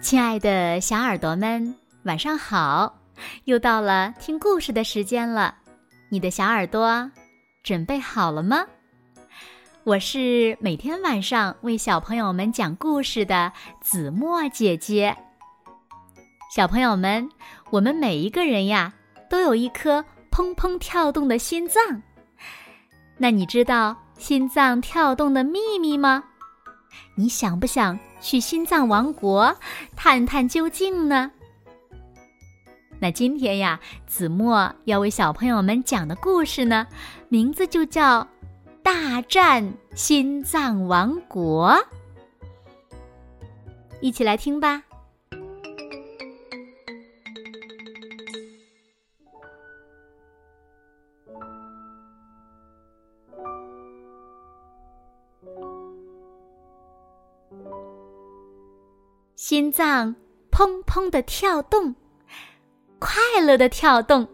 亲爱的小耳朵们，晚上好！又到了听故事的时间了，你的小耳朵准备好了吗？我是每天晚上为小朋友们讲故事的子墨姐姐。小朋友们，我们每一个人呀，都有一颗砰砰跳动的心脏。那你知道心脏跳动的秘密吗？你想不想去心脏王国探探究竟呢？那今天呀，子墨要为小朋友们讲的故事呢，名字就叫《大战心脏王国》，一起来听吧。心脏砰砰的跳动，快乐的跳动；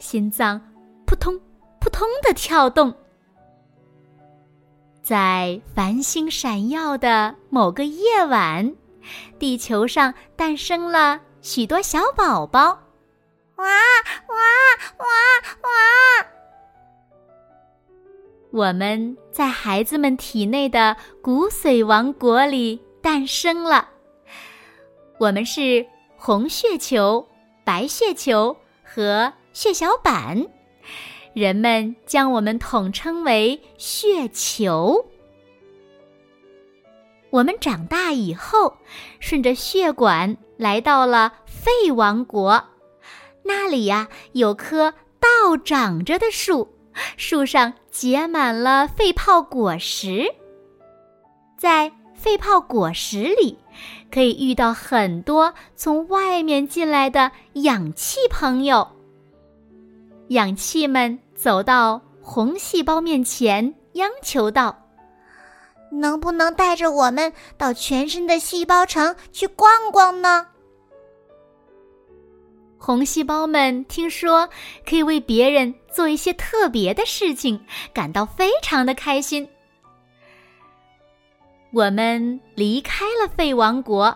心脏扑通扑通的跳动。在繁星闪耀的某个夜晚，地球上诞生了许多小宝宝。哇哇哇哇！我们在孩子们体内的骨髓王国里诞生了。我们是红血球、白血球和血小板，人们将我们统称为血球。我们长大以后，顺着血管来到了肺王国，那里呀有棵倒长着的树，树上结满了肺泡果实，在肺泡果实里。可以遇到很多从外面进来的氧气朋友。氧气们走到红细胞面前，央求道：“能不能带着我们到全身的细胞城去逛逛呢？”红细胞们听说可以为别人做一些特别的事情，感到非常的开心。我们离开了肺王国，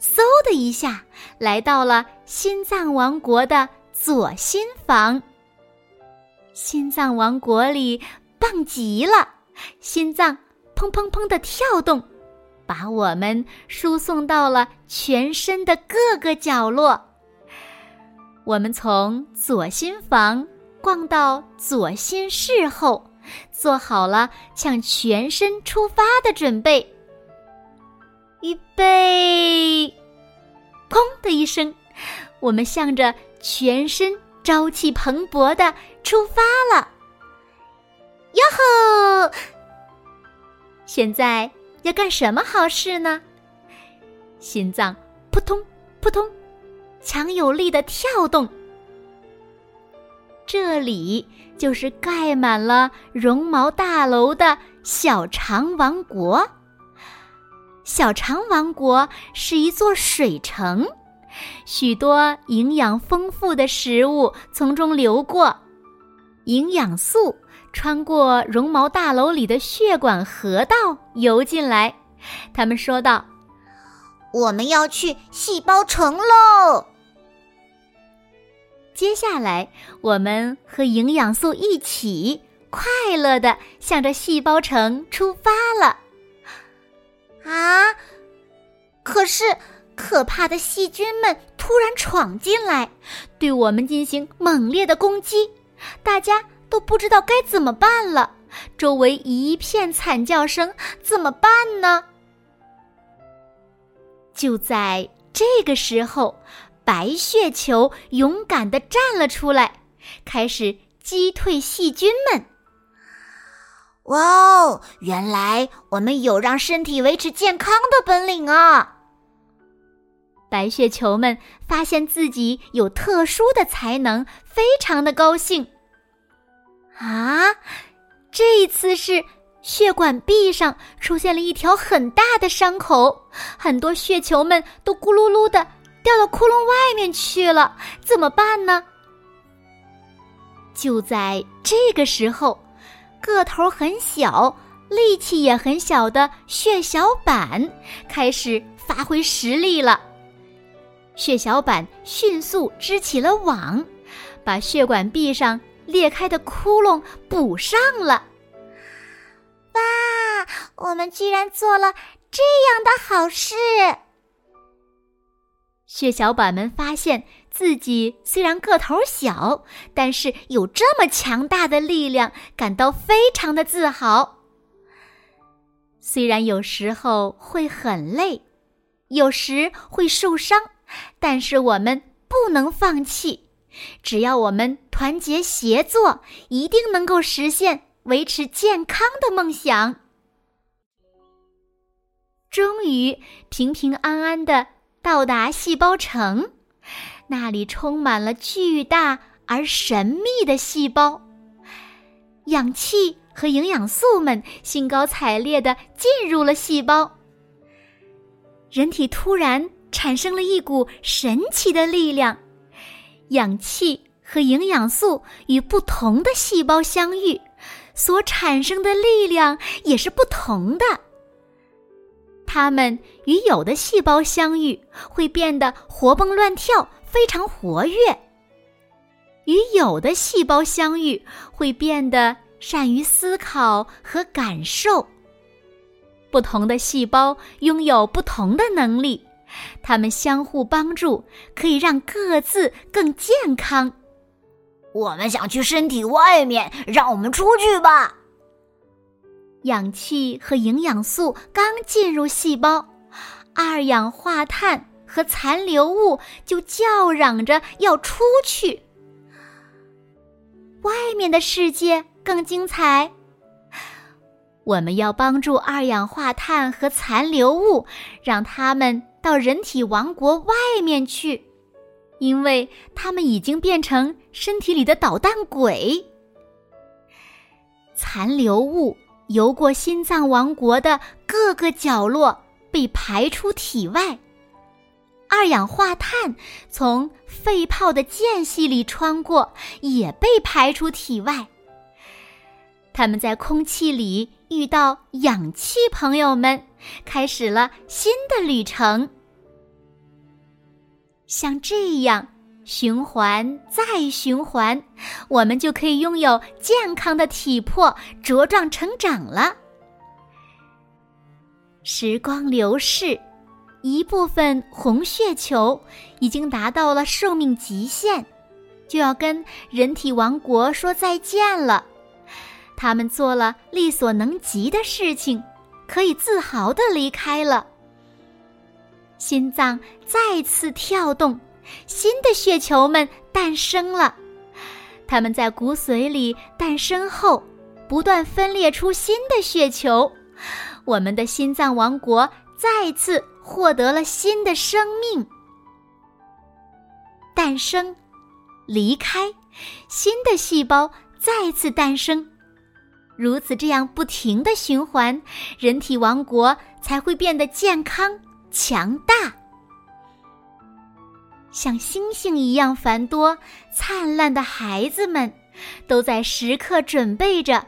嗖的一下来到了心脏王国的左心房。心脏王国里棒极了，心脏砰砰砰的跳动，把我们输送到了全身的各个角落。我们从左心房逛到左心室后。做好了向全身出发的准备。预备，砰的一声，我们向着全身朝气蓬勃的出发了。哟吼！现在要干什么好事呢？心脏扑通扑通，强有力的跳动。这里就是盖满了绒毛大楼的小肠王国。小肠王国是一座水城，许多营养丰富的食物从中流过，营养素穿过绒毛大楼里的血管河道游进来。他们说道：“我们要去细胞城喽！”接下来，我们和营养素一起快乐的向着细胞城出发了。啊！可是可怕的细菌们突然闯进来，对我们进行猛烈的攻击，大家都不知道该怎么办了。周围一片惨叫声，怎么办呢？就在这个时候。白血球勇敢的站了出来，开始击退细菌们。哇哦！原来我们有让身体维持健康的本领啊！白血球们发现自己有特殊的才能，非常的高兴。啊！这一次是血管壁上出现了一条很大的伤口，很多血球们都咕噜噜的。掉到窟窿外面去了，怎么办呢？就在这个时候，个头很小、力气也很小的血小板开始发挥实力了。血小板迅速织起了网，把血管壁上裂开的窟窿补上了。哇，我们居然做了这样的好事！血小板们发现自己虽然个头小，但是有这么强大的力量，感到非常的自豪。虽然有时候会很累，有时会受伤，但是我们不能放弃。只要我们团结协作，一定能够实现维持健康的梦想。终于平平安安的。到达细胞城，那里充满了巨大而神秘的细胞。氧气和营养素们兴高采烈的进入了细胞。人体突然产生了一股神奇的力量，氧气和营养素与不同的细胞相遇，所产生的力量也是不同的。它们与有的细胞相遇，会变得活蹦乱跳，非常活跃；与有的细胞相遇，会变得善于思考和感受。不同的细胞拥有不同的能力，它们相互帮助，可以让各自更健康。我们想去身体外面，让我们出去吧。氧气和营养素刚进入细胞，二氧化碳和残留物就叫嚷着要出去。外面的世界更精彩。我们要帮助二氧化碳和残留物，让它们到人体王国外面去，因为它们已经变成身体里的捣蛋鬼。残留物。游过心脏王国的各个角落，被排出体外。二氧化碳从肺泡的间隙里穿过，也被排出体外。他们在空气里遇到氧气朋友们，开始了新的旅程。像这样。循环再循环，我们就可以拥有健康的体魄，茁壮成长了。时光流逝，一部分红血球已经达到了寿命极限，就要跟人体王国说再见了。他们做了力所能及的事情，可以自豪的离开了。心脏再次跳动。新的血球们诞生了，它们在骨髓里诞生后，不断分裂出新的血球，我们的心脏王国再次获得了新的生命。诞生，离开，新的细胞再次诞生，如此这样不停的循环，人体王国才会变得健康强大。像星星一样繁多、灿烂的孩子们，都在时刻准备着，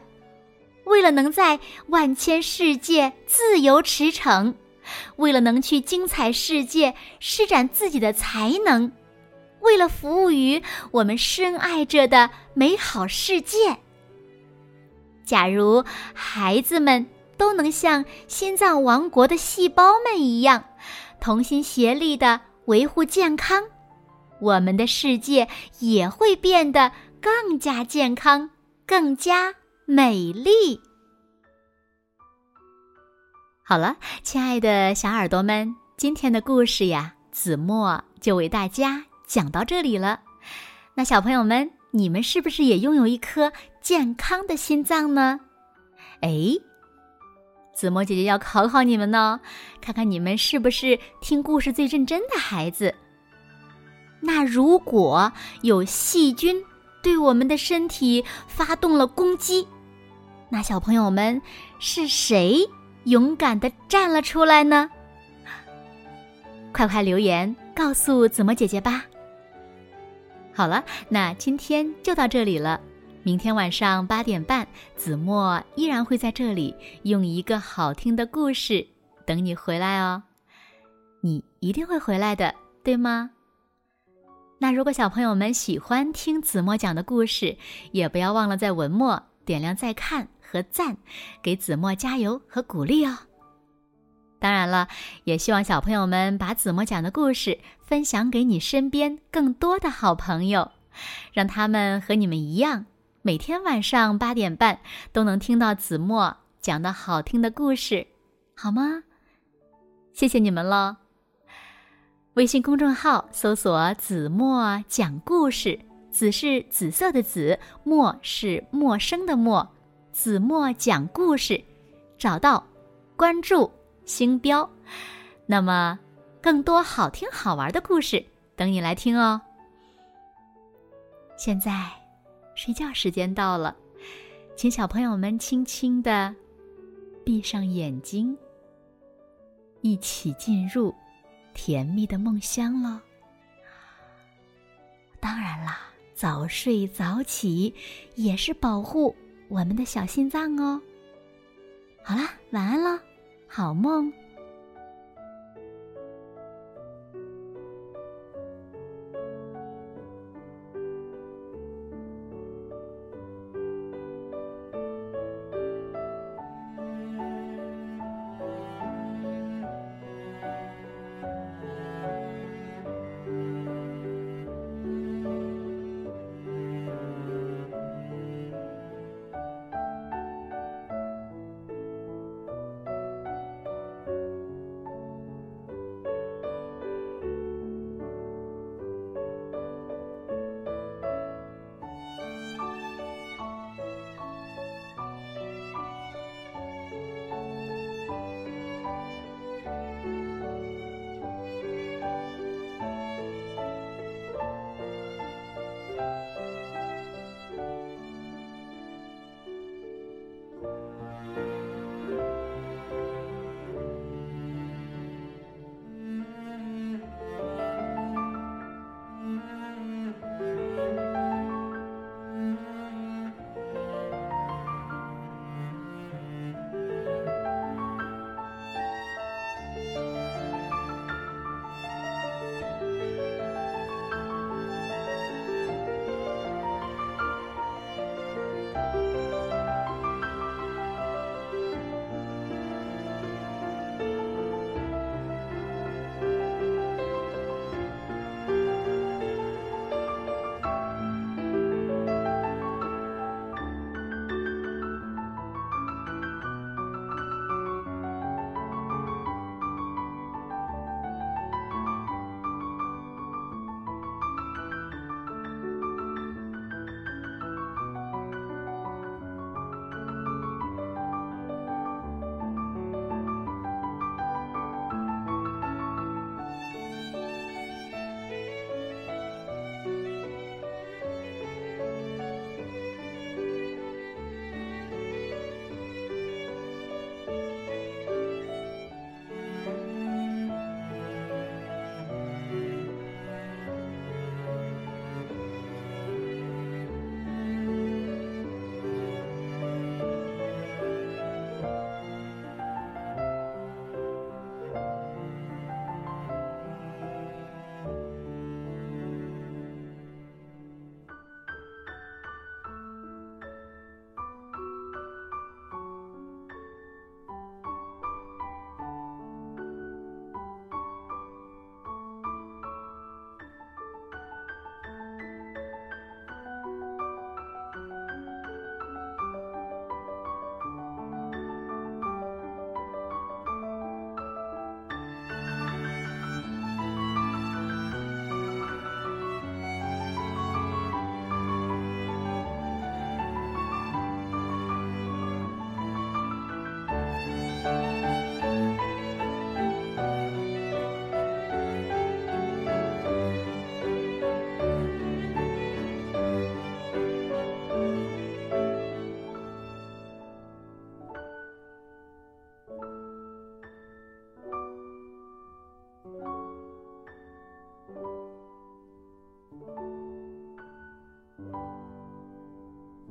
为了能在万千世界自由驰骋，为了能去精彩世界施展自己的才能，为了服务于我们深爱着的美好世界。假如孩子们都能像心脏王国的细胞们一样，同心协力的维护健康。我们的世界也会变得更加健康、更加美丽。好了，亲爱的小耳朵们，今天的故事呀，子墨就为大家讲到这里了。那小朋友们，你们是不是也拥有一颗健康的心脏呢？哎，子墨姐姐要考考你们呢，看看你们是不是听故事最认真的孩子。那如果有细菌对我们的身体发动了攻击，那小朋友们是谁勇敢的站了出来呢？快快留言告诉子墨姐姐吧。好了，那今天就到这里了。明天晚上八点半，子墨依然会在这里用一个好听的故事等你回来哦。你一定会回来的，对吗？那如果小朋友们喜欢听子墨讲的故事，也不要忘了在文末点亮再看和赞，给子墨加油和鼓励哦。当然了，也希望小朋友们把子墨讲的故事分享给你身边更多的好朋友，让他们和你们一样，每天晚上八点半都能听到子墨讲的好听的故事，好吗？谢谢你们了。微信公众号搜索“子墨讲故事”，紫是紫色的紫，墨是陌生的墨，子墨讲故事，找到，关注，星标，那么更多好听好玩的故事等你来听哦。现在，睡觉时间到了，请小朋友们轻轻的闭上眼睛，一起进入。甜蜜的梦乡了。当然啦，早睡早起也是保护我们的小心脏哦。好啦，晚安喽，好梦。